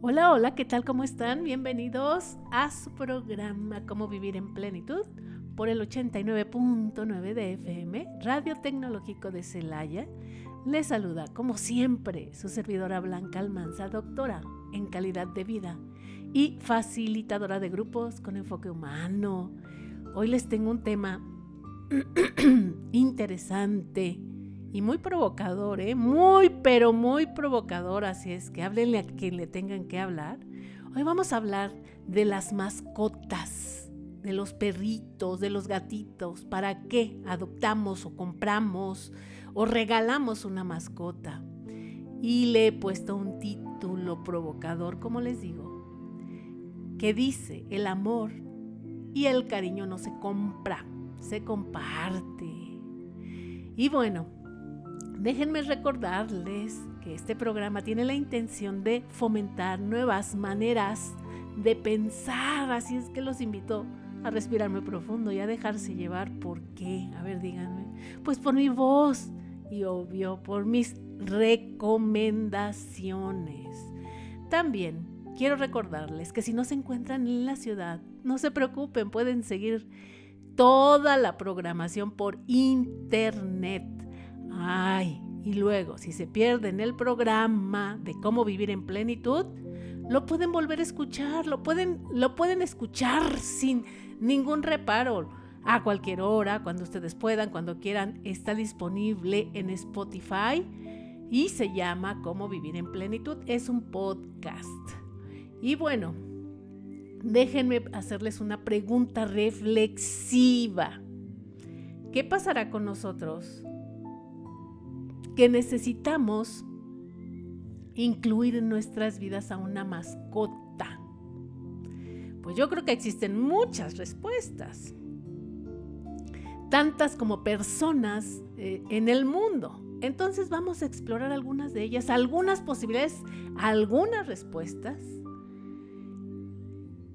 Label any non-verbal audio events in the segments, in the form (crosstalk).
Hola, hola, ¿qué tal? ¿Cómo están? Bienvenidos a su programa Cómo Vivir en Plenitud por el 89.9 de FM, Radio Tecnológico de Celaya. Les saluda, como siempre, su servidora Blanca Almanza, doctora en calidad de vida y facilitadora de grupos con enfoque humano. Hoy les tengo un tema (clears throat) interesante y muy provocador, ¿eh? muy, pero muy provocador, así es que háblenle a quien le tengan que hablar. Hoy vamos a hablar de las mascotas, de los perritos, de los gatitos, para qué adoptamos o compramos o regalamos una mascota. Y le he puesto un título provocador, como les digo, que dice, el amor y el cariño no se compra, se comparte. Y bueno, Déjenme recordarles que este programa tiene la intención de fomentar nuevas maneras de pensar, así es que los invito a respirar muy profundo y a dejarse llevar. ¿Por qué? A ver, díganme. Pues por mi voz y obvio por mis recomendaciones. También quiero recordarles que si no se encuentran en la ciudad, no se preocupen, pueden seguir toda la programación por internet Ay, y luego, si se pierden el programa de cómo vivir en plenitud, lo pueden volver a escuchar, lo pueden, lo pueden escuchar sin ningún reparo. A cualquier hora, cuando ustedes puedan, cuando quieran, está disponible en Spotify y se llama Cómo vivir en plenitud. Es un podcast. Y bueno, déjenme hacerles una pregunta reflexiva. ¿Qué pasará con nosotros que necesitamos incluir en nuestras vidas a una mascota? Pues yo creo que existen muchas respuestas, tantas como personas eh, en el mundo. Entonces vamos a explorar algunas de ellas, algunas posibilidades, algunas respuestas.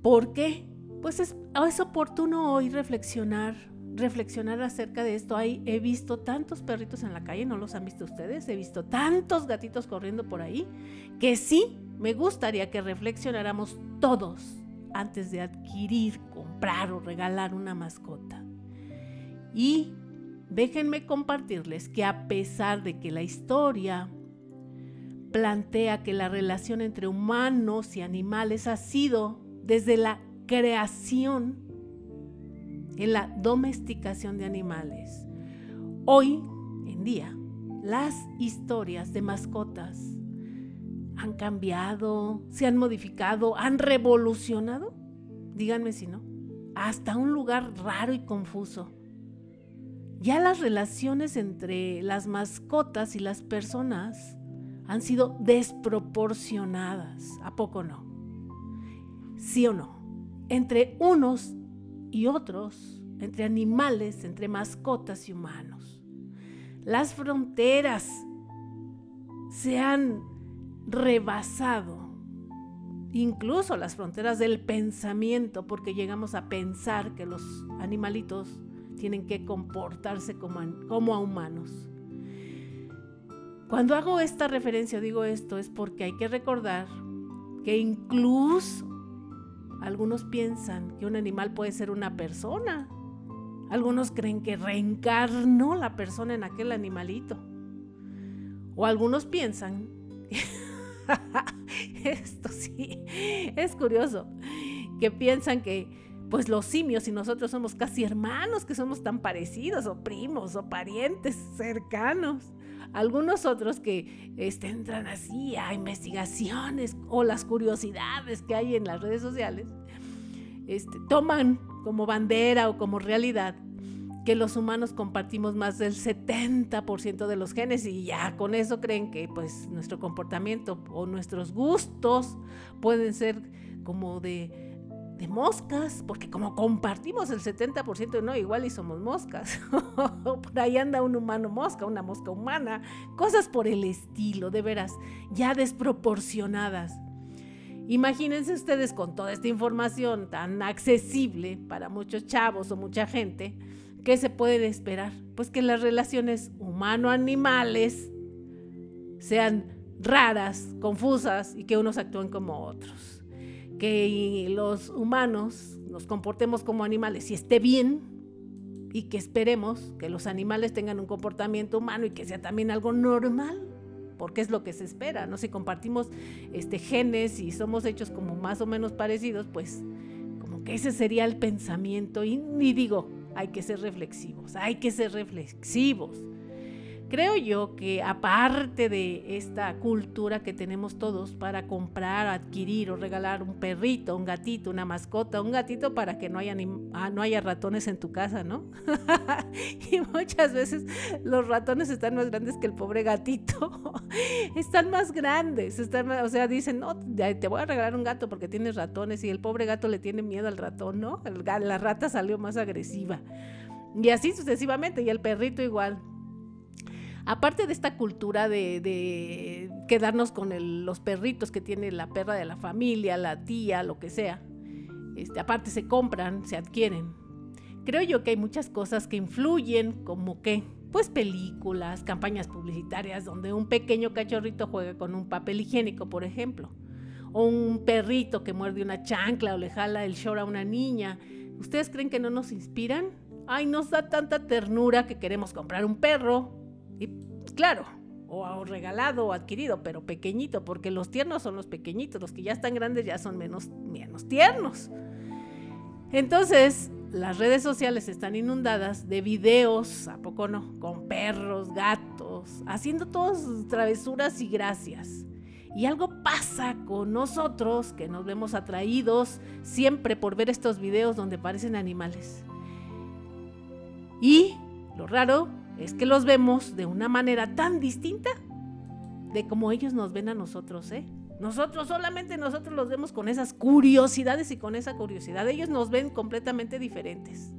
¿Por qué? Pues es, es oportuno hoy reflexionar reflexionar acerca de esto. Ahí he visto tantos perritos en la calle, no los han visto ustedes, he visto tantos gatitos corriendo por ahí, que sí me gustaría que reflexionáramos todos antes de adquirir, comprar o regalar una mascota. Y déjenme compartirles que a pesar de que la historia plantea que la relación entre humanos y animales ha sido desde la creación en la domesticación de animales. Hoy en día, las historias de mascotas han cambiado, se han modificado, han revolucionado, díganme si no, hasta un lugar raro y confuso. Ya las relaciones entre las mascotas y las personas han sido desproporcionadas, ¿a poco no? ¿Sí o no? Entre unos y otros, entre animales, entre mascotas y humanos. Las fronteras se han rebasado, incluso las fronteras del pensamiento, porque llegamos a pensar que los animalitos tienen que comportarse como, como a humanos. Cuando hago esta referencia, digo esto, es porque hay que recordar que incluso algunos piensan que un animal puede ser una persona. Algunos creen que reencarnó la persona en aquel animalito. O algunos piensan, (laughs) esto sí, es curioso, que piensan que pues los simios y nosotros somos casi hermanos, que somos tan parecidos, o primos, o parientes cercanos. Algunos otros que este, entran así a investigaciones o las curiosidades que hay en las redes sociales, este, toman como bandera o como realidad que los humanos compartimos más del 70% de los genes y ya con eso creen que pues nuestro comportamiento o nuestros gustos pueden ser como de de moscas, porque como compartimos el 70%, no, igual y somos moscas. (laughs) por ahí anda un humano mosca, una mosca humana, cosas por el estilo, de veras, ya desproporcionadas. Imagínense ustedes con toda esta información tan accesible para muchos chavos o mucha gente, ¿qué se puede esperar? Pues que las relaciones humano-animales sean raras, confusas y que unos actúan como otros. Que los humanos nos comportemos como animales y esté bien y que esperemos que los animales tengan un comportamiento humano y que sea también algo normal porque es lo que se espera, ¿no? Si compartimos este, genes y somos hechos como más o menos parecidos, pues como que ese sería el pensamiento y, y digo, hay que ser reflexivos, hay que ser reflexivos. Creo yo que aparte de esta cultura que tenemos todos para comprar, adquirir o regalar un perrito, un gatito, una mascota, un gatito para que no haya, ah, no haya ratones en tu casa, ¿no? (laughs) y muchas veces los ratones están más grandes que el pobre gatito. (laughs) están más grandes, están o sea, dicen, no, te voy a regalar un gato porque tienes ratones y el pobre gato le tiene miedo al ratón, ¿no? la rata salió más agresiva. Y así sucesivamente, y el perrito igual aparte de esta cultura de, quedarnos con los perritos que tiene la perra de la familia, la tía, lo que sea, este, aparte se compran, se adquieren. Creo yo que hay muchas cosas que influyen, como que, pues películas, campañas publicitarias donde un pequeño cachorrito juega con un papel higiénico, por ejemplo, o un perrito que muerde una chancla o le jala el short a una niña. ¿Ustedes creen que no nos inspiran? Ay, nos da tanta ternura que queremos comprar un perro, claro, o regalado o adquirido, pero pequeñito, porque los tiernos son los pequeñitos, los que ya están grandes ya son menos, menos tiernos. Entonces, las redes sociales están inundadas de videos, ¿a poco no? Con perros, gatos, haciendo todas travesuras y gracias. Y algo pasa con nosotros que nos vemos atraídos siempre por ver estos videos donde parecen animales. Y lo raro es que los vemos de una manera tan distinta de como ellos nos ven a nosotros, ¿eh? Nosotros solamente nosotros los vemos con esas curiosidades y con esa curiosidad. Ellos nos ven completamente diferentes.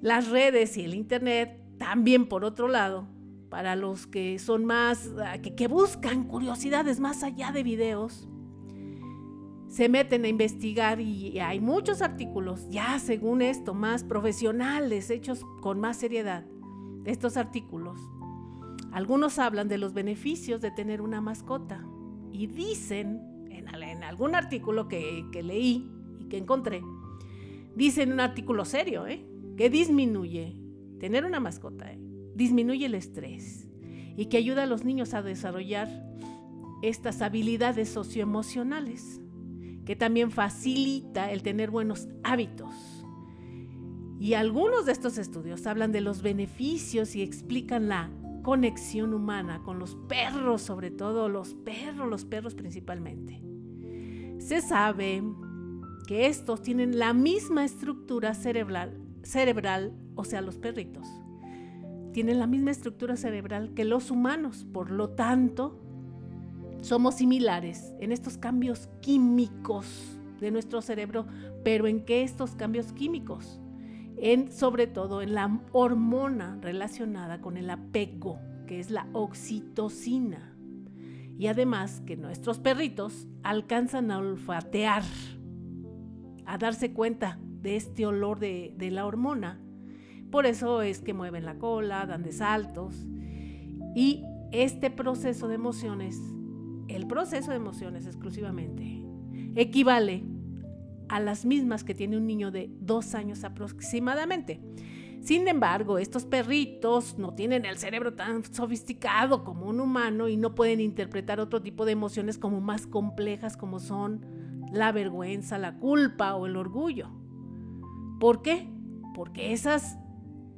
Las redes y el internet también por otro lado, para los que son más, que buscan curiosidades más allá de videos, se meten a investigar y hay muchos artículos, ya según esto, más profesionales, hechos con más seriedad, estos artículos. Algunos hablan de los beneficios de tener una mascota y dicen, en, algún artículo que, leí y que encontré, dicen un artículo serio, ¿eh? que disminuye, tener una mascota, ¿eh? disminuye el estrés y que ayuda a los niños a desarrollar estas habilidades socioemocionales que también facilita el tener buenos hábitos. Y algunos de estos estudios hablan de los beneficios y explican la conexión humana con los perros, sobre todo los perros, los perros principalmente. Se sabe que estos tienen la misma estructura cerebral, cerebral, o sea, los perritos. Tienen la misma estructura cerebral que los humanos, por lo tanto, somos similares en estos cambios químicos de nuestro cerebro, pero ¿en qué estos cambios químicos? En, sobre todo en la hormona relacionada con el apego, que es la oxitocina. Y además que nuestros perritos alcanzan a olfatear, a darse cuenta de este olor de, de la hormona. Por eso es que mueven la cola, dan de saltos. Y este proceso de emociones el proceso de emociones exclusivamente equivale a las mismas que tiene un niño de dos años aproximadamente. Sin embargo, estos perritos no tienen el cerebro tan sofisticado como un humano y no pueden interpretar otro tipo de emociones como más complejas como son la vergüenza, la culpa o el orgullo. ¿Por qué? Porque esas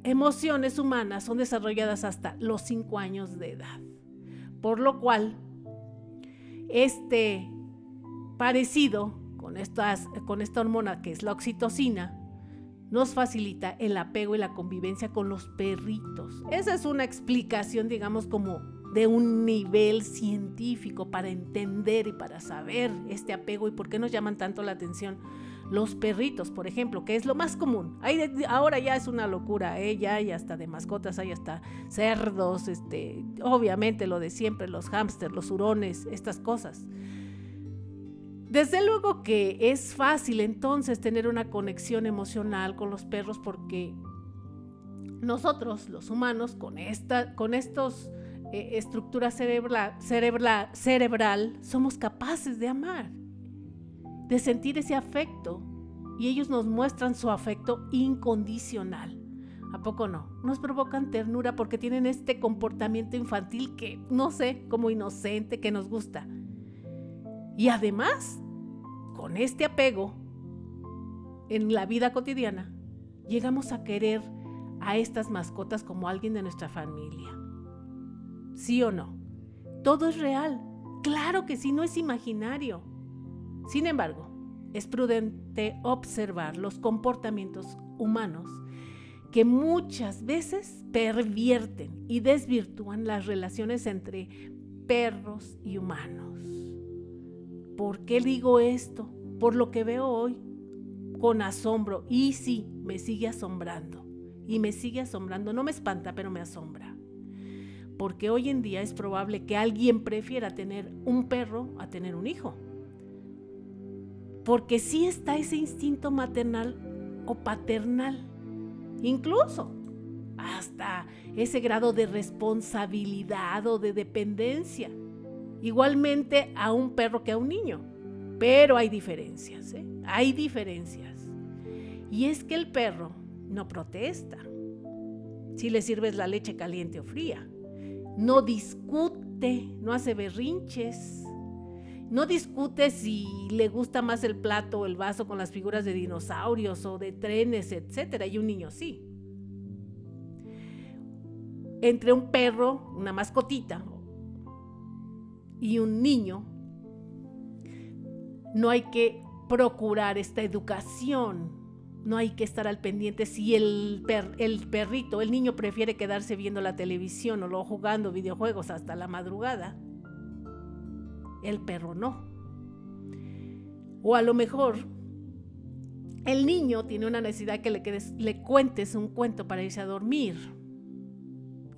emociones humanas son desarrolladas hasta los cinco años de edad. Por lo cual, este parecido con, estas, con esta hormona que es la oxitocina, nos facilita el apego y la convivencia con los perritos. Esa es una explicación, digamos, como de un nivel científico para entender y para saber este apego y por qué nos llaman tanto la atención los perritos, por ejemplo, que es lo más común. ahora ya es una locura, ¿eh? ya hay hasta de mascotas, hay hasta cerdos, este, obviamente lo de siempre, los hámsters, los hurones, estas cosas. Desde luego que es fácil entonces tener una conexión emocional con los perros porque nosotros, los humanos, con, esta, con estos eh, estructura cerebral, cerebral somos capaces de amar, de sentir ese afecto. Y ellos nos muestran su afecto incondicional. ¿A poco no? Nos provocan ternura porque tienen este comportamiento infantil que, no sé, como inocente, que nos gusta. Y además, con este apego en la vida cotidiana, llegamos a querer a estas mascotas como alguien de nuestra familia. ¿Sí o no? Todo es real. Claro que sí, no es imaginario. Sin embargo, es prudente observar los comportamientos humanos que muchas veces pervierten y desvirtúan las relaciones entre perros y humanos. ¿Por qué digo esto? Por lo que veo hoy, con asombro, y sí, me sigue asombrando, y me sigue asombrando, no me espanta, pero me asombra. Porque hoy en día es probable que alguien prefiera tener un perro a tener un hijo. Porque sí está ese instinto maternal o paternal incluso hasta ese grado de responsabilidad o de dependencia. Igualmente a un perro que a un niño. Pero hay diferencias, ¿eh? hay diferencias. Y es que el perro no protesta si le sirves la leche caliente o fría. No discute, no hace berrinches, no discute si le gusta más el plato o el vaso con las figuras de dinosaurios o de trenes, etc. Y un niño sí. Entre un perro, una mascotita, y un niño, no hay que procurar esta educación. No hay que estar al pendiente si el, el perrito, el niño prefiere quedarse viendo la televisión o jugando videojuegos hasta la madrugada el perro no. O a lo mejor el niño tiene una necesidad que le, le cuentes un cuento para irse a dormir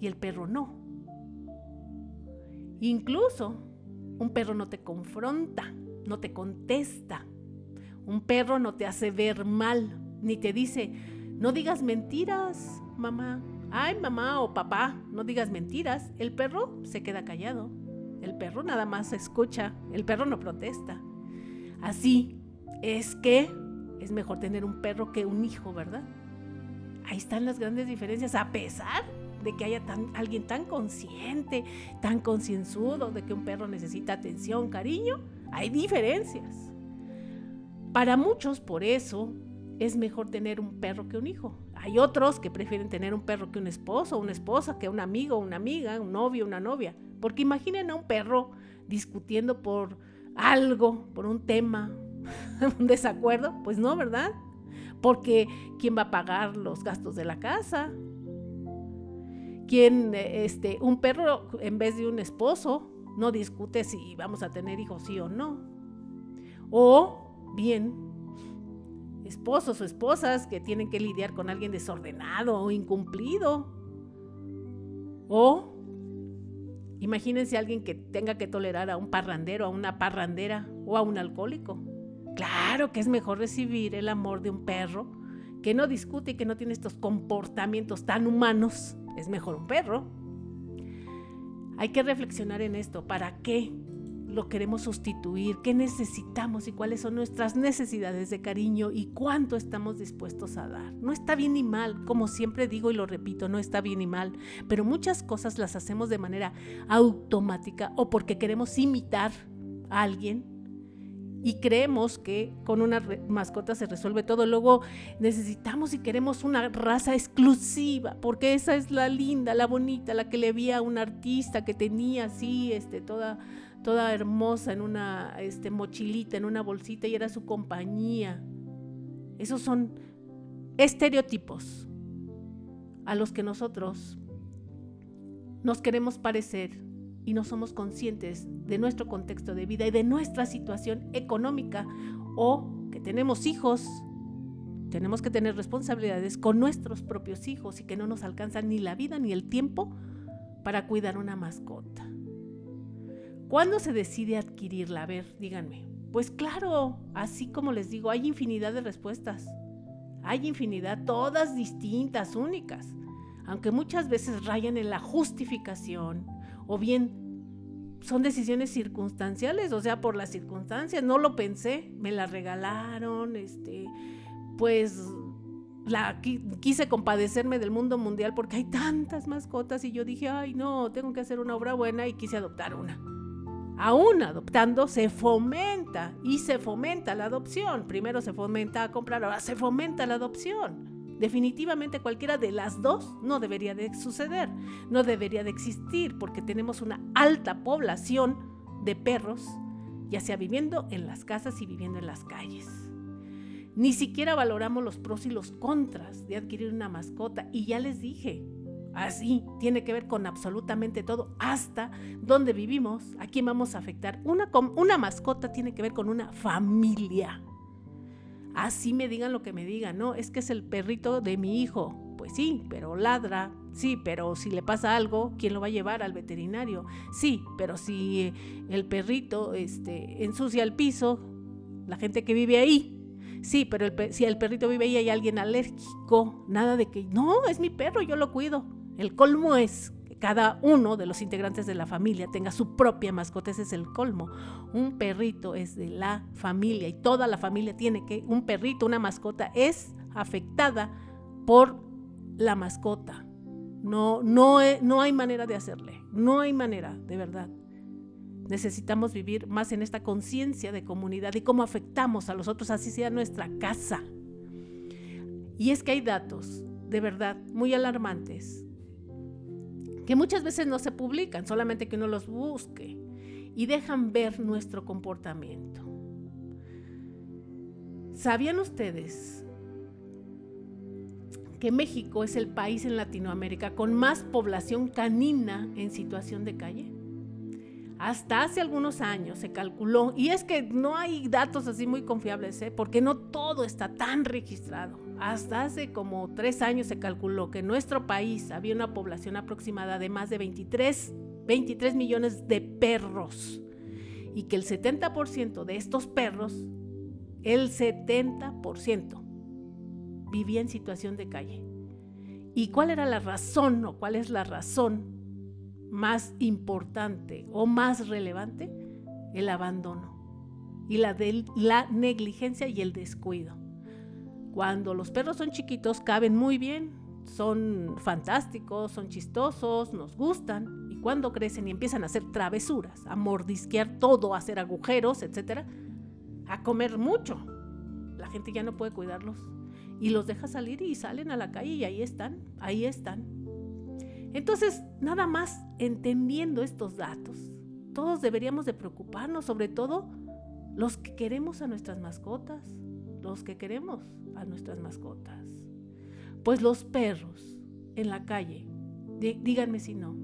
y el perro no. Incluso un perro no te confronta, no te contesta. Un perro no te hace ver mal, ni te dice, no digas mentiras, mamá. Ay, mamá o papá, no digas mentiras. El perro se queda callado. El perro nada más escucha, el perro no protesta. Así es que es mejor tener un perro que un hijo, ¿verdad? Ahí están las grandes diferencias, a pesar de que haya alguien tan consciente, tan concienzudo de que un perro necesita atención, cariño, hay diferencias. Para muchos, por eso, es mejor tener un perro que un hijo. Hay otros que prefieren tener un perro que un esposo, una esposa, que un amigo, una amiga, un novio, una novia. Porque imaginen a un perro discutiendo por algo, por un tema, (laughs) un desacuerdo. Pues no, ¿verdad? Porque ¿quién va a pagar los gastos de la casa? ¿Quién, este, un perro en vez de un esposo no discute si vamos a tener hijos sí o no? O bien, esposos o esposas que tienen que lidiar con alguien desordenado o incumplido. O Imagínense a alguien que tenga que tolerar a un parrandero, a una parrandera o a un alcohólico. Claro que es mejor recibir el amor de un perro que no discute y que no tiene estos comportamientos tan humanos. Es mejor un perro. Hay que reflexionar en esto. ¿Para qué lo queremos sustituir, qué necesitamos y cuáles son nuestras necesidades de cariño y cuánto estamos dispuestos a dar. No está bien ni mal, como siempre digo y lo repito, no está bien ni mal, pero muchas cosas las hacemos de manera automática o porque queremos imitar a alguien y creemos que con una mascota se resuelve todo. Luego necesitamos y queremos una raza exclusiva, porque esa es la linda, la bonita, la que le vi a un artista que tenía así, este, toda toda hermosa en una este, mochilita, en una bolsita y era su compañía. Esos son estereotipos a los que nosotros nos queremos parecer y no somos conscientes de nuestro contexto de vida y de nuestra situación económica o que tenemos hijos, tenemos que tener responsabilidades con nuestros propios hijos y que no nos alcanza ni la vida ni el tiempo para cuidar una mascota. ¿Cuándo se decide adquirirla? A ver, díganme. Pues claro, así como les digo, hay infinidad de respuestas. Hay infinidad, todas distintas, únicas. Aunque muchas veces rayan en la justificación o bien son decisiones circunstanciales, o sea, por las circunstancias, no lo pensé, me la regalaron, este, pues la quise compadecerme del mundo mundial porque hay tantas mascotas y yo dije, ay no, tengo que hacer una obra buena y quise adoptar una. Aún adoptando se fomenta y se fomenta la adopción. Primero se fomenta a comprar, ahora se fomenta la adopción. Definitivamente cualquiera de las dos no debería de suceder, no debería de existir porque tenemos una alta población de perros, ya sea viviendo en las casas y viviendo en las calles. Ni siquiera valoramos los pros y los contras de adquirir una mascota. Y ya les dije, así tiene que ver con absolutamente todo, hasta dónde vivimos, a quién vamos a afectar. Una, una mascota tiene que ver con una familia. Así me digan lo que me digan, ¿no? Es que es el perrito de mi hijo. Pues sí, pero ladra. Sí, pero si le pasa algo, ¿quién lo va a llevar al veterinario? Sí, pero si el perrito este, ensucia el piso, la gente que vive ahí Sí, pero si el perrito vive ahí hay alguien alérgico, nada de que, no, es mi perro, yo lo cuido. El colmo es que cada uno de los integrantes de la familia tenga su propia mascota, ese es el colmo. Un perrito es de la familia y toda la familia tiene que, un perrito, una mascota es afectada por la mascota. No, no, no hay manera de hacerle, no hay manera, de verdad. Necesitamos vivir más en esta conciencia de comunidad y cómo afectamos a los otros, así sea nuestra casa. Y es que hay datos, de verdad, muy alarmantes, que muchas veces no se publican, solamente que uno los busque y dejan ver nuestro comportamiento. ¿Sabían ustedes que México es el país en Latinoamérica con más población canina en situación de calle? Hasta hace algunos años se calculó, y es que no hay datos así muy confiables, ¿eh? porque no todo está tan registrado. Hasta hace como tres años se calculó que en nuestro país había una población aproximada de más de 23, 23 millones de perros y que el 70% de estos perros, el 70% vivía en situación de calle. ¿Y cuál era la razón o cuál es la razón más importante o más relevante, el abandono y la, la negligencia y el descuido. Cuando los perros son chiquitos caben muy bien, son fantásticos, son chistosos, nos gustan, y cuando crecen y empiezan a hacer travesuras, a mordisquear todo, a hacer agujeros, etcétera, a comer mucho, la gente ya no puede cuidarlos. Y los deja salir y salen a la calle y ahí están, ahí están. Entonces, nada más entendiendo estos datos, todos deberíamos de preocuparnos, sobre todo los que queremos a nuestras mascotas, los que queremos a nuestras mascotas. Pues los perros en la calle, díganme si no,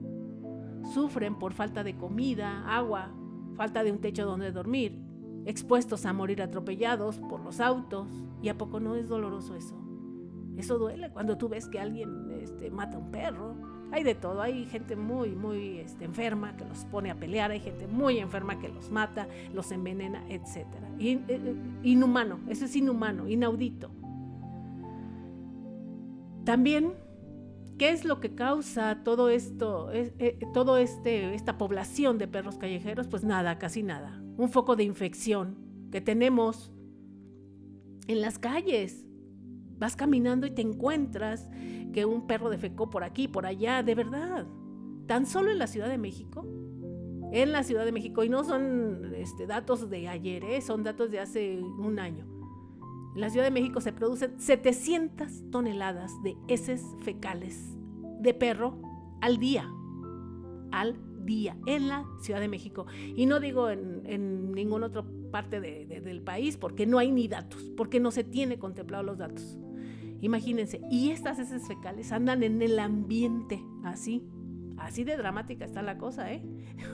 sufren por falta de comida, agua, falta de un techo donde dormir, expuestos a morir atropellados por los autos. ¿Y a poco no es doloroso eso? Eso duele cuando tú ves que alguien este, mata a un perro, hay de todo, hay gente muy, muy este, enferma que los pone a pelear, hay gente muy enferma que los mata, los envenena, etc. Eh, eh, inhumano, eso es inhumano, inaudito. También, ¿qué es lo que causa todo esto, eh, todo este, esta población de perros callejeros? Pues nada, casi nada. Un foco de infección que tenemos en las calles. Vas caminando y te encuentras que un perro defecó por aquí, por allá, de verdad. Tan solo en la Ciudad de México, en la Ciudad de México, y no son este, datos de ayer, ¿eh? son datos de hace un año. En la Ciudad de México se producen 700 toneladas de heces fecales de perro al día. Al día en la Ciudad de México. Y no digo en, ninguna otra parte del país porque no hay ni datos, porque no se tiene contemplado los datos. Imagínense, y estas heces fecales andan en el ambiente, así, así de dramática está la cosa, ¿eh?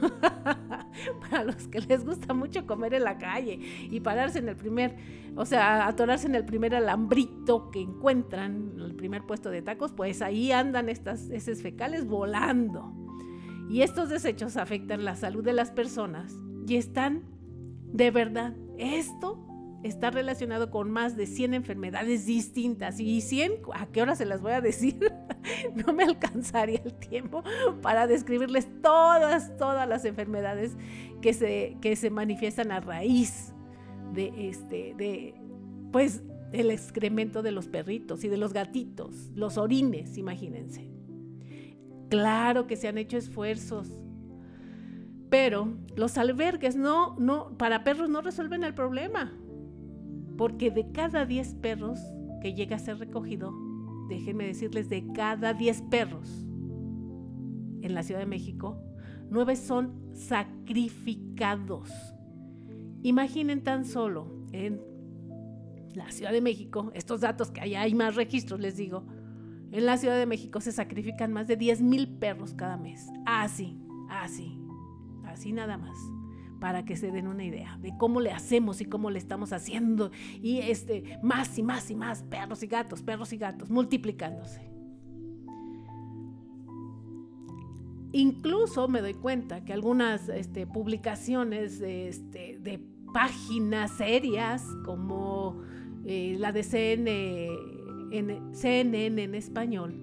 (laughs) Para los que les gusta mucho comer en la calle y pararse en el primer, o sea, atorarse en el primer alambrito que encuentran, el primer puesto de tacos, pues ahí andan estas heces fecales volando. Y estos desechos afectan la salud de las personas y están, de verdad, esto está relacionado con más de 100 enfermedades distintas. ¿Y 100? ¿A qué hora se las voy a decir? (laughs) no me alcanzaría el tiempo para describirles todas, todas las enfermedades que se, que se manifiestan a raíz de este, de, pues, el excremento de los perritos y de los gatitos, los orines, imagínense. Claro que se han hecho esfuerzos, pero los albergues no, no, para perros no resuelven el problema, porque de cada 10 perros que llega a ser recogido, déjenme decirles, de cada 10 perros en la Ciudad de México, 9 son sacrificados. Imaginen tan solo en la Ciudad de México, estos datos que allá hay más registros, les digo, en la Ciudad de México se sacrifican más de 10 mil perros cada mes. Así, así, así nada más, para que se den una idea de cómo le hacemos y cómo le estamos haciendo. Y este, más y más y más perros y gatos, perros y gatos, multiplicándose. Incluso me doy cuenta que algunas este, publicaciones este, de páginas serias como eh, la de CNN en español,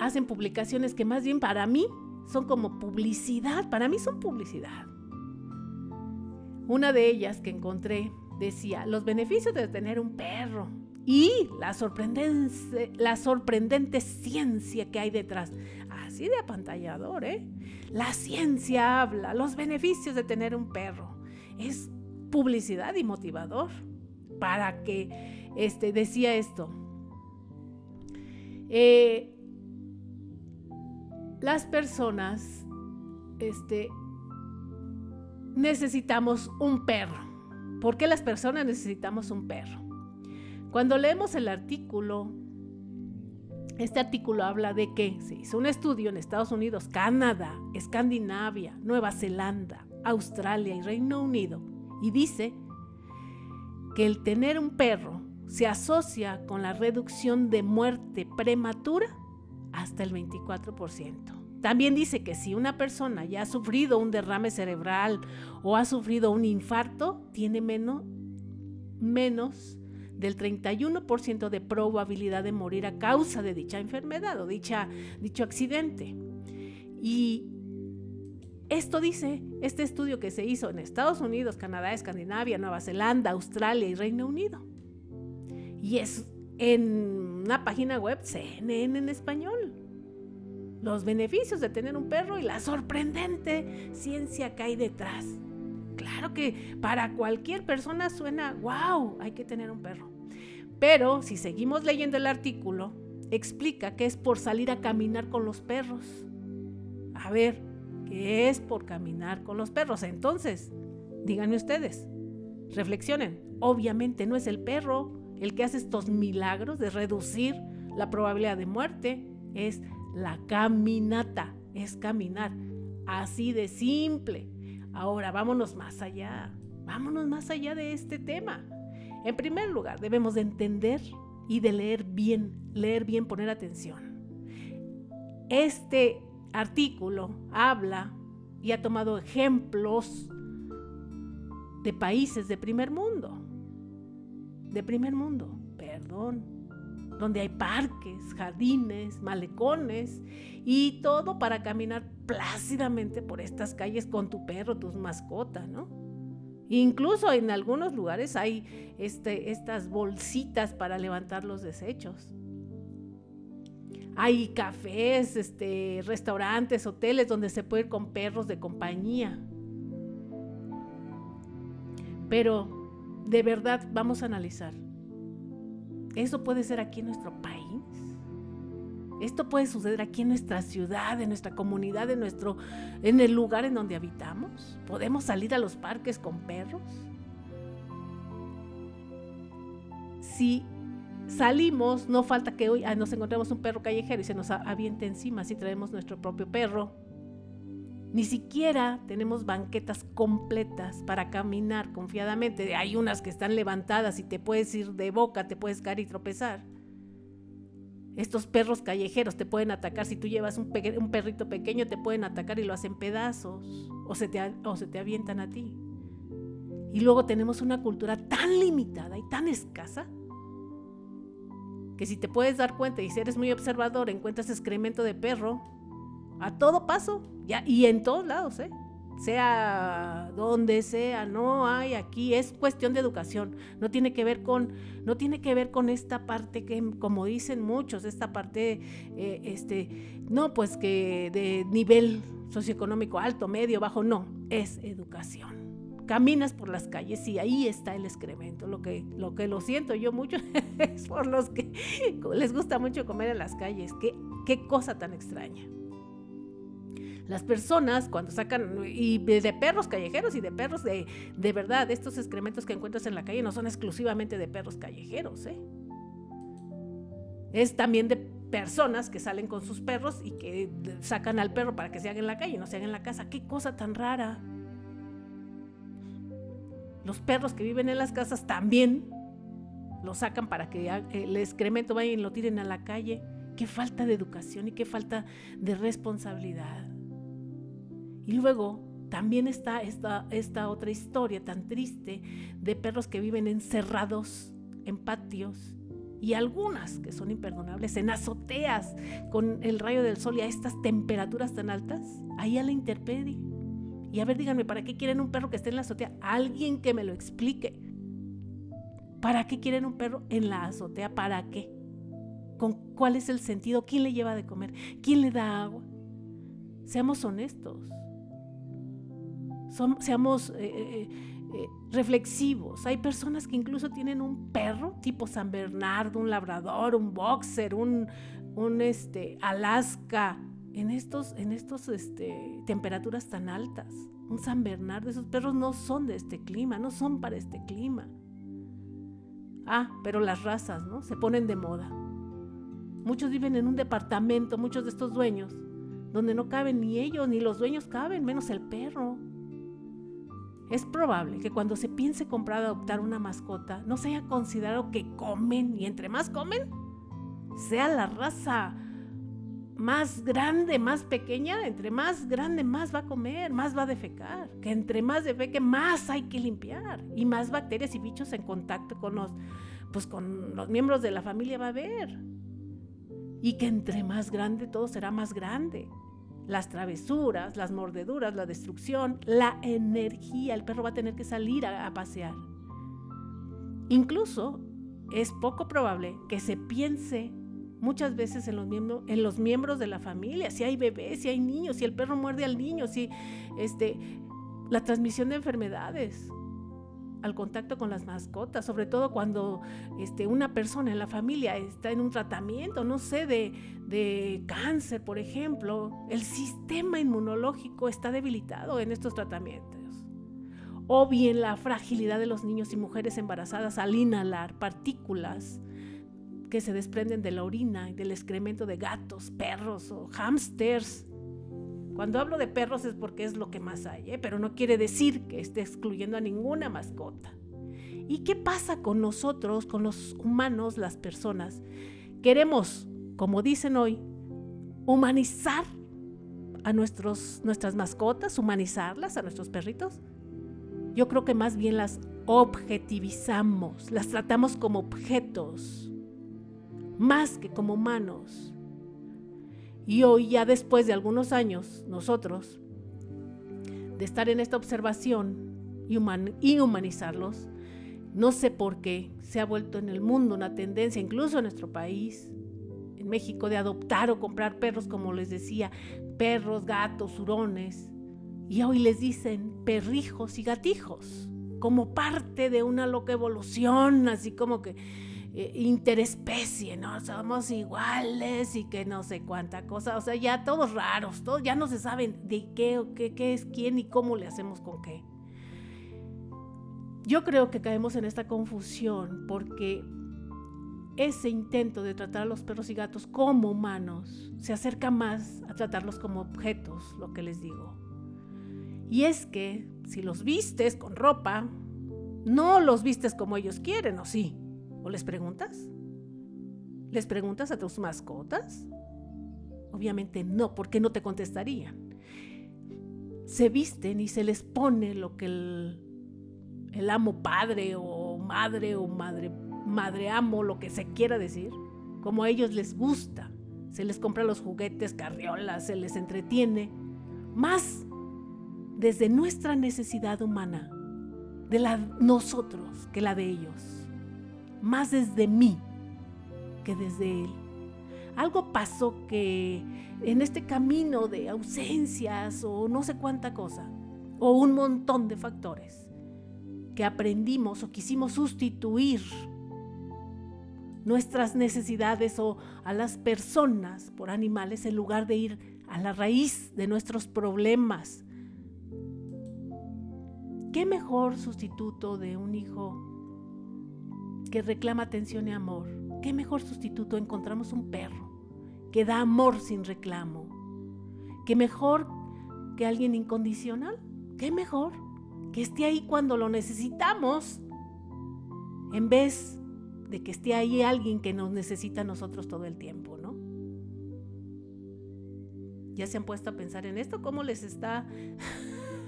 hacen publicaciones que más bien para mí son como publicidad, para mí son publicidad. Una de ellas que encontré decía, los beneficios de tener un perro y la sorprendente, la sorprendente ciencia que hay detrás. Así de apantallador, ¿eh? La ciencia habla, los beneficios de tener un perro. Es publicidad y motivador para que este, decía esto. Eh, las personas este, necesitamos un perro. ¿Por qué las personas necesitamos un perro? Cuando leemos el artículo, este artículo habla de que se hizo un estudio en Estados Unidos, Canadá, Escandinavia, Nueva Zelanda, Australia y Reino Unido y dice que el tener un perro se asocia con la reducción de muerte prematura hasta el 24%. También dice que si una persona ya ha sufrido un derrame cerebral o ha sufrido un infarto, tiene menos, menos del 31% de probabilidad de morir a causa de dicha enfermedad o dicha, dicho accidente. Y esto dice este estudio que se hizo en Estados Unidos, Canadá, Escandinavia, Nueva Zelanda, Australia y Reino Unido. Y es en una página web CNN en español. Los beneficios de tener un perro y la sorprendente ciencia que hay detrás. Claro que para cualquier persona suena, wow, hay que tener un perro. Pero si seguimos leyendo el artículo, explica que es por salir a caminar con los perros. A ver, que es por caminar con los perros. Entonces, díganme ustedes, reflexionen. Obviamente no es el perro el que hace estos milagros de reducir la probabilidad de muerte, es la caminata, es caminar. Así de simple. Ahora vámonos más allá, vámonos más allá de este tema. En primer lugar, debemos de entender y de leer bien, leer bien, poner atención. Este artículo habla y ha tomado ejemplos de países de primer mundo. De primer mundo, perdón. Donde hay parques, jardines, malecones y todo para caminar plácidamente por estas calles con tu perro, tus mascotas, ¿no? Incluso en algunos lugares hay este, estas bolsitas para levantar los desechos. Hay cafés, este, restaurantes, hoteles donde se puede ir con perros de compañía. Pero de verdad vamos a analizar. ¿Eso puede ser aquí en nuestro país? ¿Esto puede suceder aquí en nuestra ciudad, en nuestra comunidad, en, nuestro, en el lugar en donde habitamos? ¿Podemos salir a los parques con perros? Si salimos, no falta que hoy nos encontremos un perro callejero y se nos aviente encima si traemos nuestro propio perro. Ni siquiera tenemos banquetas completas para caminar confiadamente. Hay unas que están levantadas y te puedes ir de boca, te puedes caer y tropezar. Estos perros callejeros te pueden atacar. Si tú llevas un, perrito pequeño, te pueden atacar y lo hacen pedazos o se, te, o se te avientan a ti. Y luego tenemos una cultura tan limitada y tan escasa que si te puedes dar cuenta y si eres muy observador, encuentras excremento de perro a todo paso, ya, y en todos lados, ¿eh? sea donde sea, no hay aquí, es cuestión de educación, no tiene que ver con, no tiene que ver con esta parte que, como dicen muchos, esta parte, eh, este, no, pues que de nivel socioeconómico alto, medio, bajo, no, es educación. Caminas por las calles y ahí está el excremento. Lo que, lo que lo siento yo mucho (laughs) es por los que les gusta mucho comer en las calles. Qué, qué cosa tan extraña. Las personas cuando sacan, y de perros callejeros y de perros de, de verdad, estos excrementos que encuentras en la calle no son exclusivamente de perros callejeros, ¿eh? Es también de personas que salen con sus perros y que sacan al perro para que se haga en la calle, no se haga en la casa. Qué cosa tan rara. Los perros que viven en las casas también lo sacan para que el excremento vaya y lo tiren a la calle. Qué falta de educación y qué falta de responsabilidad. Y luego también está esta, otra historia tan triste de perros que viven encerrados en patios y algunas que son imperdonables en azoteas con el rayo del sol y a estas temperaturas tan altas, ahí a la intemperie. Y a ver, díganme, ¿para qué quieren un perro que esté en la azotea? Alguien que me lo explique. ¿Para qué quieren un perro en la azotea? ¿Para qué? ¿Con cuál es el sentido? ¿Quién le lleva de comer? ¿Quién le da agua? Seamos honestos seamos eh, eh, eh, reflexivos. Hay personas que incluso tienen un perro tipo San Bernardo, un labrador, un boxer, un, un este, Alaska, en estos, en estos este, temperaturas tan altas. Un San Bernardo, esos perros no son de este clima, no son para este clima. Ah, pero las razas, ¿no? Se ponen de moda. Muchos viven en un departamento, muchos de estos dueños, donde no caben ni ellos, ni los dueños caben, menos el perro. Es probable que cuando se piense comprar o adoptar una mascota no se haya considerado que comen y entre más comen, sea la raza más grande, más pequeña, entre más grande más va a comer, más va a defecar, que entre más defeque más hay que limpiar y más bacterias y bichos en contacto con los pues con los miembros de la familia va a haber. Y que entre más grande todo será más grande las travesuras, las mordeduras, la destrucción, la energía. El perro va a tener que salir a, pasear. Incluso es poco probable que se piense muchas veces en los, miembros, en los miembros de la familia, si hay bebés, si hay niños, si el perro muerde al niño, si este, la transmisión de enfermedades al contacto con las mascotas, sobre todo cuando este, una persona en la familia está en un tratamiento, no sé, de, de cáncer, por ejemplo, el sistema inmunológico está debilitado en estos tratamientos. O bien la fragilidad de los niños y mujeres embarazadas al inhalar partículas que se desprenden de la orina y del excremento de gatos, perros o hámsters cuando hablo de perros es porque es lo que más hay, ¿eh? pero no quiere decir que esté excluyendo a ninguna mascota. ¿Y qué pasa con nosotros, con los humanos, las personas? Queremos, como dicen hoy, humanizar a nuestros, nuestras mascotas, humanizarlas, a nuestros perritos. Yo creo que más bien las objetivizamos, las tratamos como objetos, más que como humanos. Y hoy, ya después de algunos años, nosotros, de estar en esta observación y, humanizarlos, no sé por qué se ha vuelto en el mundo una tendencia, incluso en nuestro país, en México, de adoptar o comprar perros, como les decía, perros, gatos, hurones. Y hoy les dicen perrijos y gatijos, como parte de una loca evolución, así como que eh, interespecie, ¿no? Somos iguales y que no sé cuánta cosa, o sea, ya todos raros, todos ya no se saben de qué o qué, qué es quién y cómo le hacemos con qué. Yo creo que caemos en esta confusión porque ese intento de tratar a los perros y gatos como humanos se acerca más a tratarlos como objetos, lo que les digo. Y es que si los vistes con ropa, no los vistes como ellos quieren, ¿o sí? ¿O les preguntas? ¿Les preguntas a tus mascotas? Obviamente no, porque no te contestarían. Se visten y se les pone lo que el, amo padre o madre o madre, madre amo, lo que se quiera decir, como a ellos les gusta. Se les compra los juguetes, carriolas, se les entretiene, más desde nuestra necesidad humana, de la nosotros que la de ellos, más desde mí que desde él. Algo pasó que en este camino de ausencias o no sé cuánta cosa, o un montón de factores, que aprendimos o quisimos sustituir nuestras necesidades o a las personas por animales en lugar de ir a la raíz de nuestros problemas. ¿Qué mejor sustituto de un hijo que reclama atención y amor? ¿Qué mejor sustituto encontramos un perro que da amor sin reclamo? ¿Qué mejor que alguien incondicional? ¿Qué mejor que esté ahí cuando lo necesitamos en vez de que esté ahí alguien que nos necesita a nosotros todo el tiempo, ¿no? ¿Ya se han puesto a pensar en esto? ¿Cómo les está...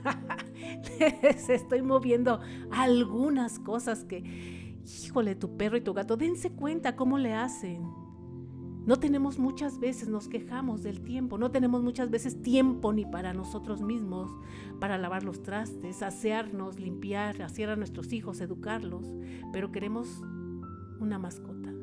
(laughs) les estoy moviendo algunas cosas que, híjole, tu perro y tu gato, dense cuenta cómo le hacen. No tenemos muchas veces, nos quejamos del tiempo, no tenemos muchas veces tiempo ni para nosotros mismos, para lavar los trastes, asearnos, limpiar, hacer a nuestros hijos, educarlos, pero queremos una mascota,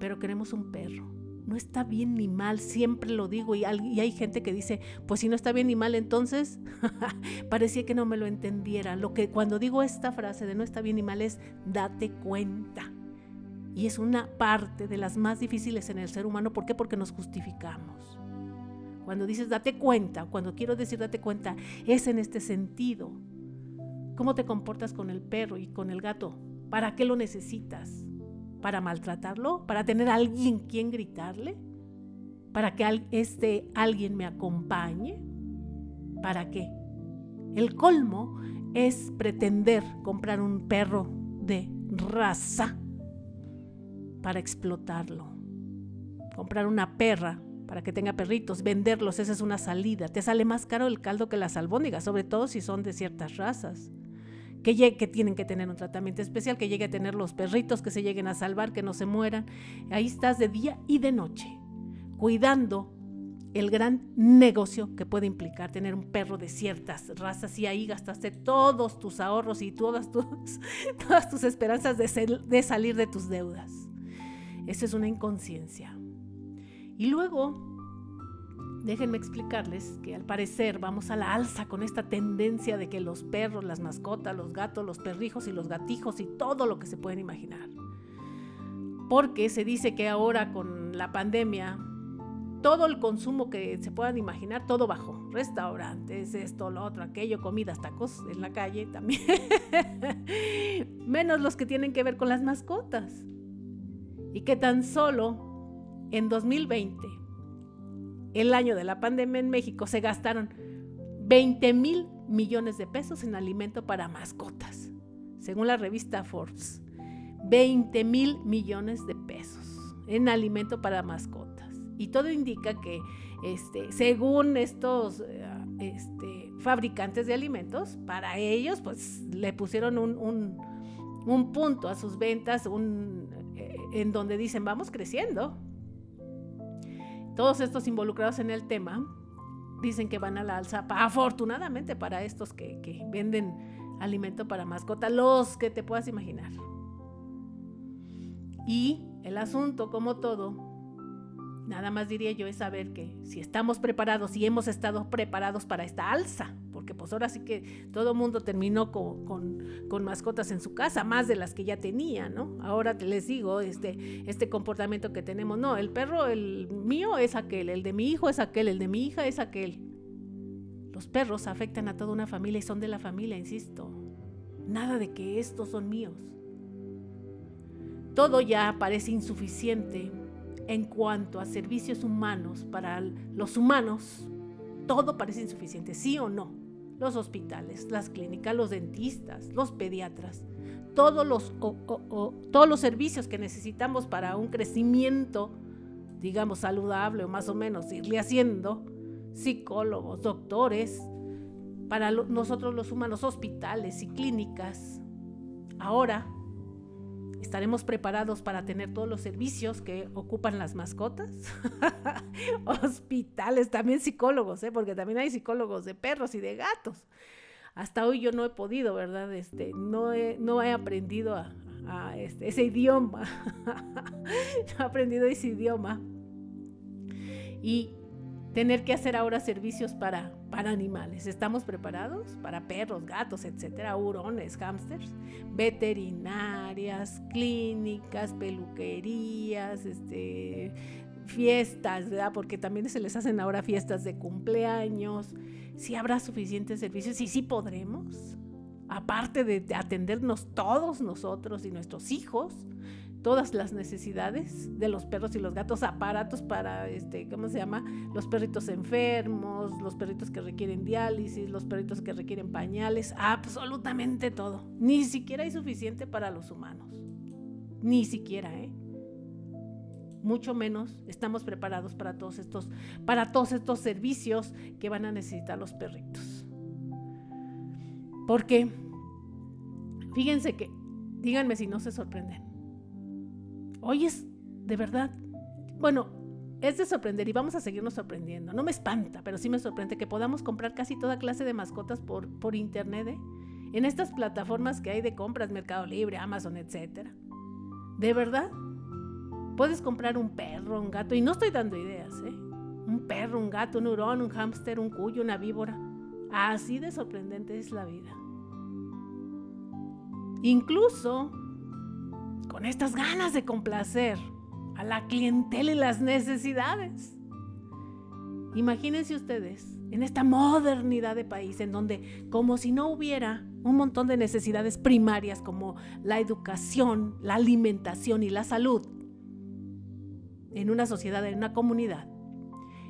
pero queremos un perro no está bien ni mal, siempre lo digo y, hay gente que dice, pues si no está bien ni mal, entonces (laughs) parecía que no me lo entendiera. Lo que cuando digo esta frase de no está bien ni mal es date cuenta. Y es una parte de las más difíciles en el ser humano. ¿Por qué? Porque nos justificamos. Cuando dices date cuenta, cuando quiero decir date cuenta, es en este sentido. ¿Cómo te comportas con el perro y con el gato? ¿Para qué lo necesitas? Para maltratarlo, para tener a alguien quien gritarle, para que este alguien me acompañe. ¿Para qué? El colmo es pretender comprar un perro de raza para explotarlo. Comprar una perra para que tenga perritos, venderlos, esa es una salida. Te sale más caro el caldo que las albóndigas, sobre todo si son de ciertas razas que, que tienen que tener un tratamiento especial, que llegue a tener los perritos, que se lleguen a salvar, que no se mueran. Ahí estás de día y de noche, cuidando el gran negocio que puede implicar tener un perro de ciertas razas y ahí gastaste todos tus ahorros y todas tus, (laughs) todas tus esperanzas de, de salir de tus deudas. Eso es una inconsciencia. Y luego Déjenme explicarles que al parecer vamos a la alza con esta tendencia de que los perros, las mascotas, los gatos, los perrijos y los gatijos y todo lo que se pueden imaginar. Porque se dice que ahora con la pandemia todo el consumo que se puedan imaginar, todo bajó. Restaurantes, esto, lo otro, aquello, comidas, tacos en la calle también. (laughs) Menos los que tienen que ver con las mascotas. Y que tan solo en 2020 el año de la pandemia en México se gastaron 20 mil millones de pesos en alimento para mascotas, según la revista Forbes. 20 mil millones de pesos en alimento para mascotas. Y todo indica que, este, según estos eh, este, fabricantes de alimentos, para ellos, pues le pusieron un, punto a sus ventas, eh, en donde dicen, vamos creciendo, todos estos involucrados en el tema dicen que van a la alza, afortunadamente para estos que, venden alimento para mascota, los que te puedas imaginar. Y el asunto, como todo, Nada más diría yo es saber que si estamos preparados y hemos estado preparados para esta alza, porque pues ahora sí que todo mundo terminó con, mascotas en su casa, más de las que ya tenía, ¿no? Ahora les digo, este, este comportamiento que tenemos, no, el perro, el mío es aquel, el de mi hijo es aquel, el de mi hija es aquel. Los perros afectan a toda una familia y son de la familia, insisto. Nada de que estos son míos. Todo ya parece insuficiente en cuanto a servicios humanos para los humanos, todo parece insuficiente, sí o no. Los hospitales, las clínicas, los dentistas, los pediatras, todos los, todos los servicios que necesitamos para un crecimiento, digamos, saludable o más o menos, irle haciendo, psicólogos, doctores, para nosotros los humanos, hospitales y clínicas, ahora estaremos preparados para tener todos los servicios que ocupan las mascotas, (laughs) hospitales, también psicólogos, ¿eh? porque también hay psicólogos de perros y de gatos. Hasta hoy yo no he podido, ¿verdad? Este, no, he, no he aprendido a, este, ese idioma, (laughs) no he aprendido ese idioma. Y tener que hacer ahora servicios para, para animales. ¿Estamos preparados? Para perros, gatos, etcétera, hurones, hámsters, veterinarias, clínicas, peluquerías, este, fiestas, ¿verdad? Porque también se les hacen ahora fiestas de cumpleaños. Si habrá suficientes servicios y sí podremos, aparte de atendernos todos nosotros y nuestros hijos, todas las necesidades de los perros y los gatos, aparatos para, este, ¿cómo se llama? Los perritos enfermos, los perritos que requieren diálisis, los perritos que requieren pañales, absolutamente todo. Ni siquiera hay suficiente para los humanos. Ni siquiera, ¿eh? Mucho menos estamos preparados para todos estos, para todos estos servicios que van a necesitar los perritos. Porque, fíjense que, díganme si no se sorprenden Hoy es de verdad, bueno, es de sorprender y vamos a seguirnos sorprendiendo. No me espanta, pero sí me sorprende que podamos comprar casi toda clase de mascotas por, por internet, ¿eh? en estas plataformas que hay de compras, Mercado Libre, Amazon, etc. ¿De verdad? Puedes comprar un perro, un gato, y no estoy dando ideas, ¿eh? Un perro, un gato, un hurón, un hámster, un cuyo, una víbora. Así de sorprendente es la vida. Incluso con estas ganas de complacer a la clientela y las necesidades. Imagínense ustedes en esta modernidad de país en donde como si no hubiera un montón de necesidades primarias como la educación, la alimentación y la salud en una sociedad, en una comunidad.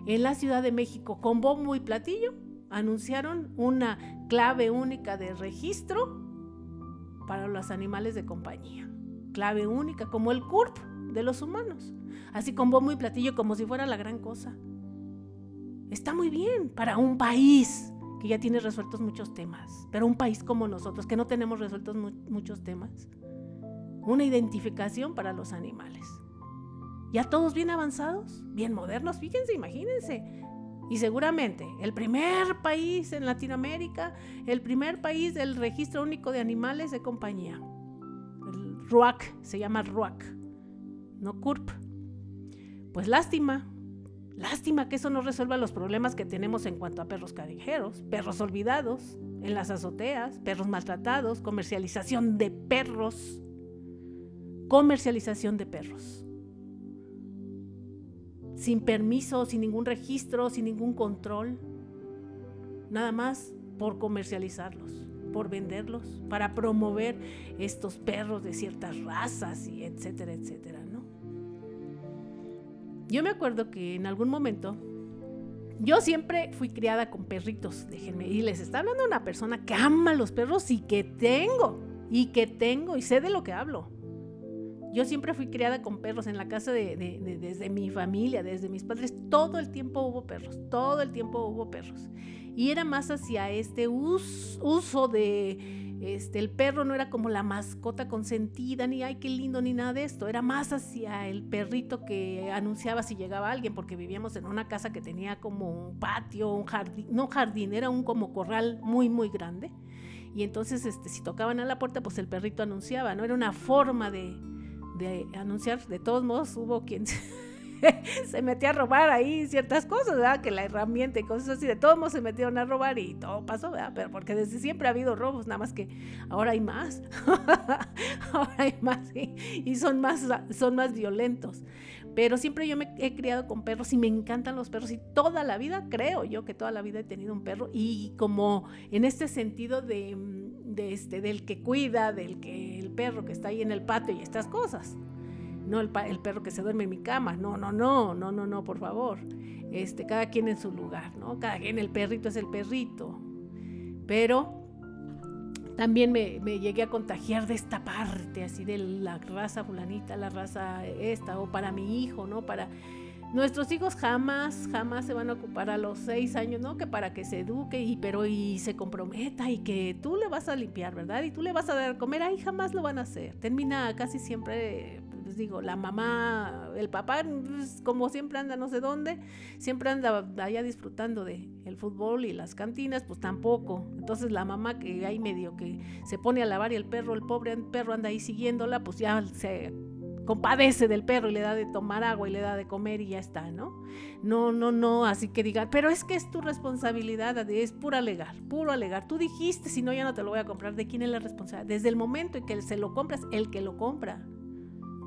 En la Ciudad de México, con bombo y platillo, anunciaron una clave única de registro para los animales de compañía clave única, como el CURP de los humanos, así con bombo y platillo como si fuera la gran cosa. Está muy bien para un país que ya tiene resueltos muchos temas, pero un país como nosotros, que no tenemos resueltos muchos temas. Una identificación para los animales. Ya todos bien avanzados, bien modernos, fíjense, imagínense. Y seguramente el primer país en Latinoamérica, el primer país del registro único de animales de compañía. RUAC, se llama RUAC, no CURP. Pues lástima, lástima que eso no resuelva los problemas que tenemos en cuanto a perros callejeros, perros olvidados en las azoteas, perros maltratados, comercialización de perros, comercialización de perros. Sin permiso, sin ningún registro, sin ningún control, nada más por comercializarlos por venderlos, para promover estos perros de ciertas razas y etcétera, etcétera, ¿no? Yo me acuerdo que en algún momento yo siempre fui criada con perritos, déjenme, y les está hablando una persona que ama los perros y que tengo, y que tengo, y sé de lo que hablo. Yo siempre fui criada con perros en la casa de, desde mi familia, desde mis padres. Todo el tiempo hubo perros, todo el tiempo hubo perros. Y era más hacia este uso de, este, el perro no era como la mascota consentida, ni ay, qué lindo, ni nada de esto. Era más hacia el perrito que anunciaba si llegaba alguien, porque vivíamos en una casa que tenía como un patio, un jardín, no jardín, era un como corral muy, muy grande. Y entonces, este, si tocaban a la puerta, pues el perrito anunciaba, ¿no? Era una forma de, anunciar. De todos modos, hubo quien (laughs) se metía a robar ahí ciertas cosas, ¿verdad? Que la herramienta y cosas así. De todos modos se metieron a robar y todo pasó, ¿verdad? Pero porque desde siempre ha habido robos, nada más que ahora hay más. (laughs) ahora hay más y, son, más, son más violentos. Pero siempre yo me he criado con perros y me encantan los perros y toda la vida, creo yo que toda la vida he tenido un perro y como en este sentido de, de este, del que cuida, del que el perro que está ahí en el patio y estas cosas no el, perro que se duerme en mi cama, no, no, no, no, no, no, por favor. Este, cada quien en su lugar, ¿no? Cada quien, el perrito es el perrito. Pero también me, me, llegué a contagiar de esta parte, así de la raza fulanita, la raza esta, o para mi hijo, ¿no? Para, Nuestros hijos jamás, jamás se van a ocupar a los seis años, ¿no? Que para que se eduque y pero y se comprometa y que tú le vas a limpiar, ¿verdad? Y tú le vas a dar comer, ahí jamás lo van a hacer. Termina casi siempre, pues digo, la mamá, el papá, pues, como siempre anda no sé dónde, siempre anda allá disfrutando de el fútbol y las cantinas, pues tampoco. Entonces la mamá que hay medio que se pone a lavar y el perro, el pobre perro anda ahí siguiéndola, pues ya se compadece del perro y le da de tomar agua y le da de comer y ya está, ¿no? No, no, no, así que diga, pero es que es tu responsabilidad, es puro alegar, puro alegar. Tú dijiste, si no, ya no te lo voy a comprar. ¿De quién es la responsabilidad? Desde el momento en que se lo compras, el que lo compra,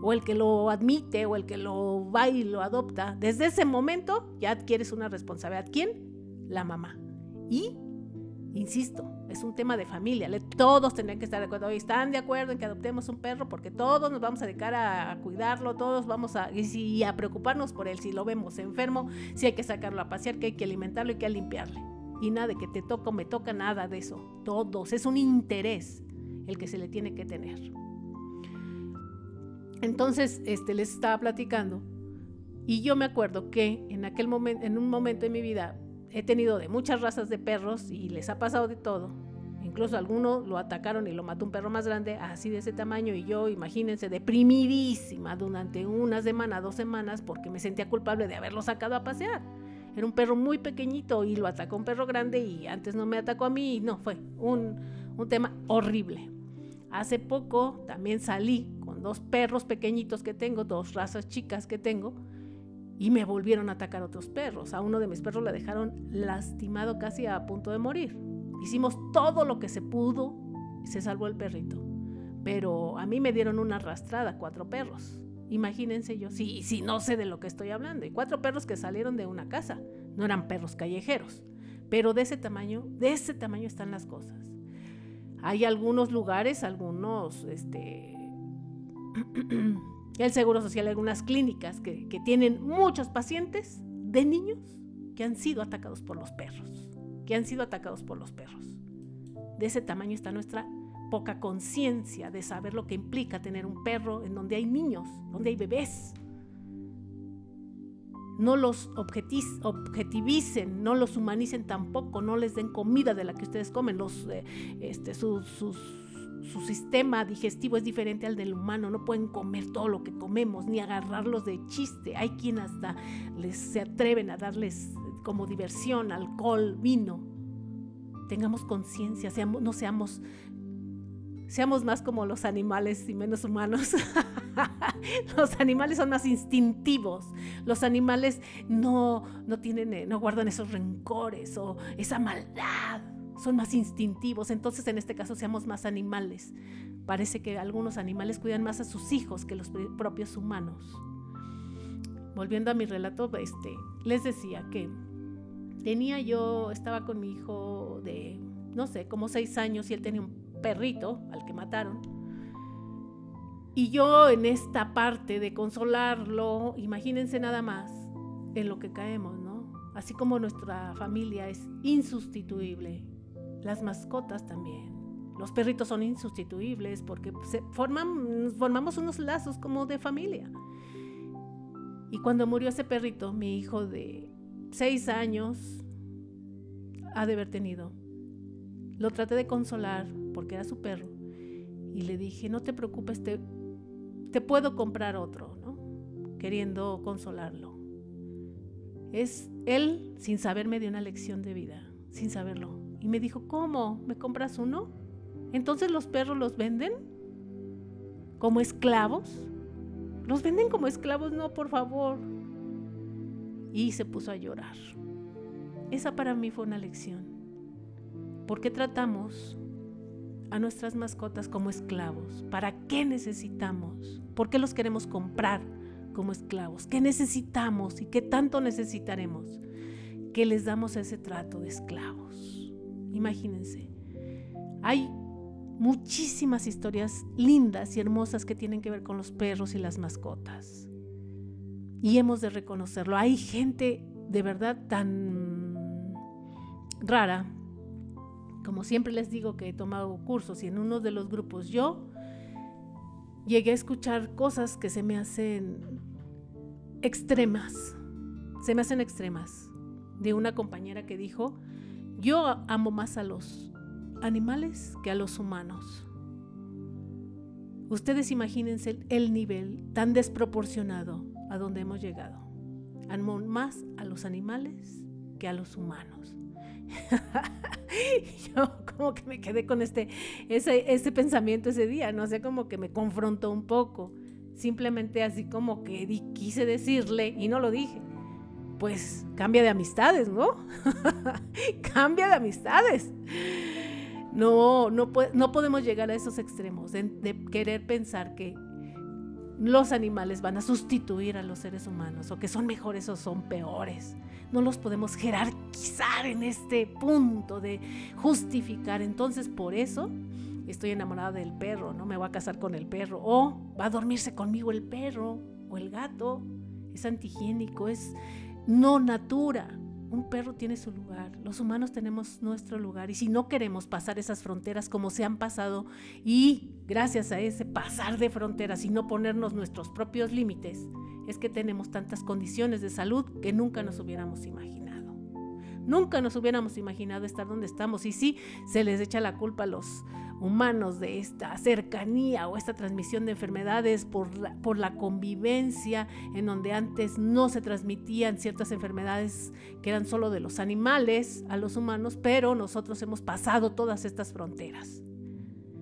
o el que lo admite, o el que lo va y lo adopta, desde ese momento ya adquieres una responsabilidad. ¿Quién? La mamá. Y Insisto, es un tema de familia. Todos tendrían que estar de acuerdo. Están de acuerdo en que adoptemos un perro porque todos nos vamos a dedicar a, cuidarlo, todos vamos a, y, a preocuparnos por él. Si lo vemos enfermo, si hay que sacarlo a pasear, que hay que alimentarlo y que hay que limpiarle. Y nada de que te toca o me toca, nada de eso. Todos. Es un interés el que se le tiene que tener. Entonces, este, les estaba platicando. Y yo me acuerdo que en aquel momento, en un momento de mi vida, he tenido de muchas razas de perros y les ha pasado de todo. Incluso alguno lo atacaron y lo mató un perro más grande, así de ese tamaño, y yo, imagínense, deprimidísima durante una semana, dos semanas, porque me sentía culpable de haberlo sacado a pasear. Era un perro muy pequeñito y lo atacó un perro grande y antes no me atacó a mí, no, fue un, un tema horrible. Hace poco también salí con dos perros pequeñitos que tengo, dos razas chicas que tengo, y me volvieron a atacar otros perros. A uno de mis perros le dejaron lastimado casi a punto de morir. Hicimos todo lo que se pudo y se salvó el perrito. Pero a mí me dieron una arrastrada, cuatro perros. Imagínense yo, si, no sé de lo que estoy hablando. Y cuatro perros que salieron de una casa. No eran perros callejeros. Pero de ese tamaño, de ese tamaño están las cosas. Hay algunos lugares, algunos, este, (clears throat) el Seguro Social, algunas clínicas que, tienen muchos pacientes de niños que han sido atacados por los perros, que han sido atacados por los perros. De ese tamaño está nuestra poca conciencia de saber lo que implica tener un perro en donde hay niños, donde hay bebés. No los objetivicen, no los humanicen tampoco, no les den comida de la que ustedes comen, los, eh, este, sus su sistema digestivo es diferente al del humano, no pueden comer todo lo que comemos, ni agarrarlos de chiste. Hay quien hasta les se atreven a darles como diversión, alcohol, vino. Tengamos conciencia, no seamos, seamos más como los animales y menos humanos. (laughs) los animales son más instintivos. Los animales no, no tienen, eh, no guardan esos rencores o esa maldad son más instintivos, entonces en este caso seamos más animales. Parece que algunos animales cuidan más a sus hijos que los propios humanos. Volviendo a mi relato, este, les decía que tenía yo, estaba con mi hijo de, no sé, como seis años y él tenía un perrito al que mataron. Y yo en esta parte de consolarlo, imagínense nada más en lo que caemos, ¿no? Así como nuestra familia es insustituible, las mascotas también. Los perritos son insustituibles porque se forman, formamos unos lazos como de familia. Y cuando murió ese perrito, mi hijo de seis años ha de haber tenido, lo traté de consolar porque era su perro. Y le dije, no te preocupes, te, te puedo comprar otro, ¿no? Queriendo consolarlo. Es él, sin saber, me dio una lección de vida, sin saberlo. Y me dijo, ¿cómo? ¿Me compras uno? Entonces los perros los venden como esclavos. ¿Los venden como esclavos? No, por favor. Y se puso a llorar. Esa para mí fue una lección. ¿Por qué tratamos a nuestras mascotas como esclavos? ¿Para qué necesitamos? ¿Por qué los queremos comprar como esclavos? ¿Qué necesitamos y qué tanto necesitaremos que les damos ese trato de esclavos? Imagínense. Hay muchísimas historias lindas y hermosas que tienen que ver con los perros y las mascotas. Y hemos de reconocerlo. Hay gente de verdad tan rara. Como siempre les digo que he tomado cursos y en uno de los grupos yo llegué a escuchar cosas que se me hacen extremas, se me hacen extremas. De una compañera que dijo, yo amo más a los animales que a los humanos. Ustedes imagínense el nivel tan desproporcionado a donde hemos llegado. Amo más a los animales que a los humanos. (laughs) Yo como que me quedé con este, ese, pensamiento ese día, no sé, como que me confrontó un poco. Simplemente así como que quise decirle y no lo dije. Pues cambia de amistades, ¿no? (laughs) cambia de amistades. No, no, no podemos llegar a esos extremos de, de querer pensar que los animales van a sustituir a los seres humanos o que son mejores o son peores. No los podemos jerarquizar en este punto de justificar. Entonces, por eso estoy enamorada del perro, no me voy a casar con el perro, o va a dormirse conmigo el perro o el gato, es antihigiénico, es no natura. Un perro tiene su lugar, los humanos tenemos nuestro lugar y si no queremos pasar esas fronteras como se han pasado y gracias a ese pasar de fronteras y no ponernos nuestros propios límites, es que tenemos tantas condiciones de salud que nunca nos hubiéramos imaginado. Nunca nos hubiéramos imaginado estar donde estamos y sí se les echa la culpa a los humanos de esta cercanía o esta transmisión de enfermedades por la, por la convivencia en donde antes no se transmitían ciertas enfermedades que eran solo de los animales a los humanos, pero nosotros hemos pasado todas estas fronteras.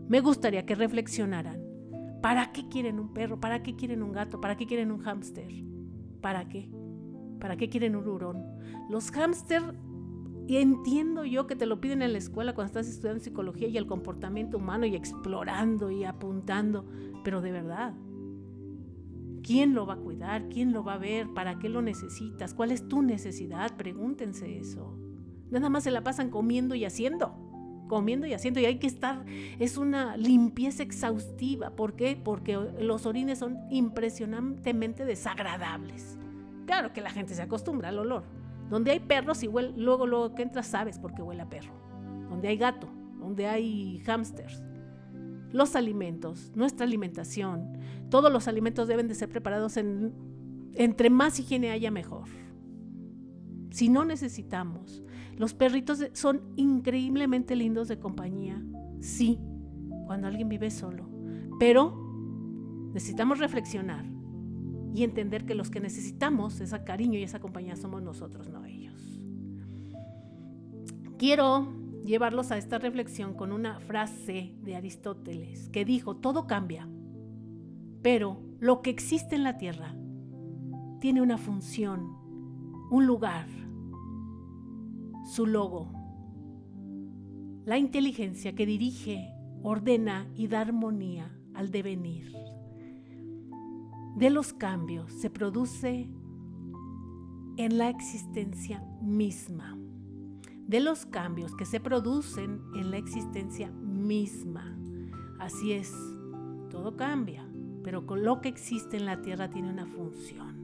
Me gustaría que reflexionaran. ¿Para qué quieren un perro? ¿Para qué quieren un gato? ¿Para qué quieren un hámster? ¿Para qué? ¿Para qué quieren un hurón? Los hámster y entiendo yo que te lo piden en la escuela cuando estás estudiando psicología y el comportamiento humano y explorando y apuntando, pero de verdad, ¿quién lo va a cuidar? ¿Quién lo va a ver? ¿Para qué lo necesitas? ¿Cuál es tu necesidad? Pregúntense eso. Nada más se la pasan comiendo y haciendo, comiendo y haciendo y hay que estar, es una limpieza exhaustiva. ¿Por qué? Porque los orines son impresionantemente desagradables. Claro que la gente se acostumbra al olor donde hay perros, igual luego, luego que entras sabes por qué huele a perro. Donde hay gato, donde hay hamsters. Los alimentos, nuestra alimentación, todos los alimentos deben de ser preparados en, entre más higiene haya mejor. Si no necesitamos, los perritos son increíblemente lindos de compañía, sí, cuando alguien vive solo, pero necesitamos reflexionar y entender que los que necesitamos ese cariño y esa compañía somos nosotros, no ellos. Quiero llevarlos a esta reflexión con una frase de Aristóteles que dijo, todo cambia, pero lo que existe en la tierra tiene una función, un lugar, su logo. La inteligencia que dirige, ordena y da armonía al devenir de los cambios se produce en la existencia misma. De los cambios que se producen en la existencia misma. Así es, todo cambia, pero con lo que existe en la tierra tiene una función.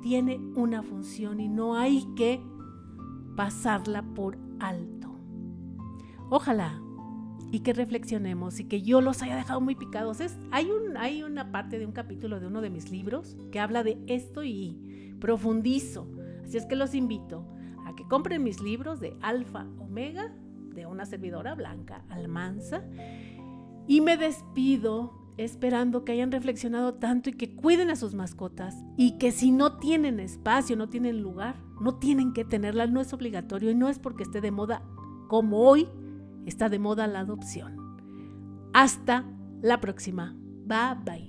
Tiene una función y no hay que pasarla por alto. Ojalá y que reflexionemos y que yo los haya dejado muy picados. Es, hay, un, hay una parte de un capítulo de uno de mis libros que habla de esto y profundizo. Así es que los invito a que compren mis libros de Alfa Omega, de una servidora blanca, Almanza. Y me despido esperando que hayan reflexionado tanto y que cuiden a sus mascotas y que si no tienen espacio, no tienen lugar, no tienen que tenerla, no es obligatorio y no es porque esté de moda como hoy está de moda la adopción. Hasta la próxima. Bye bye.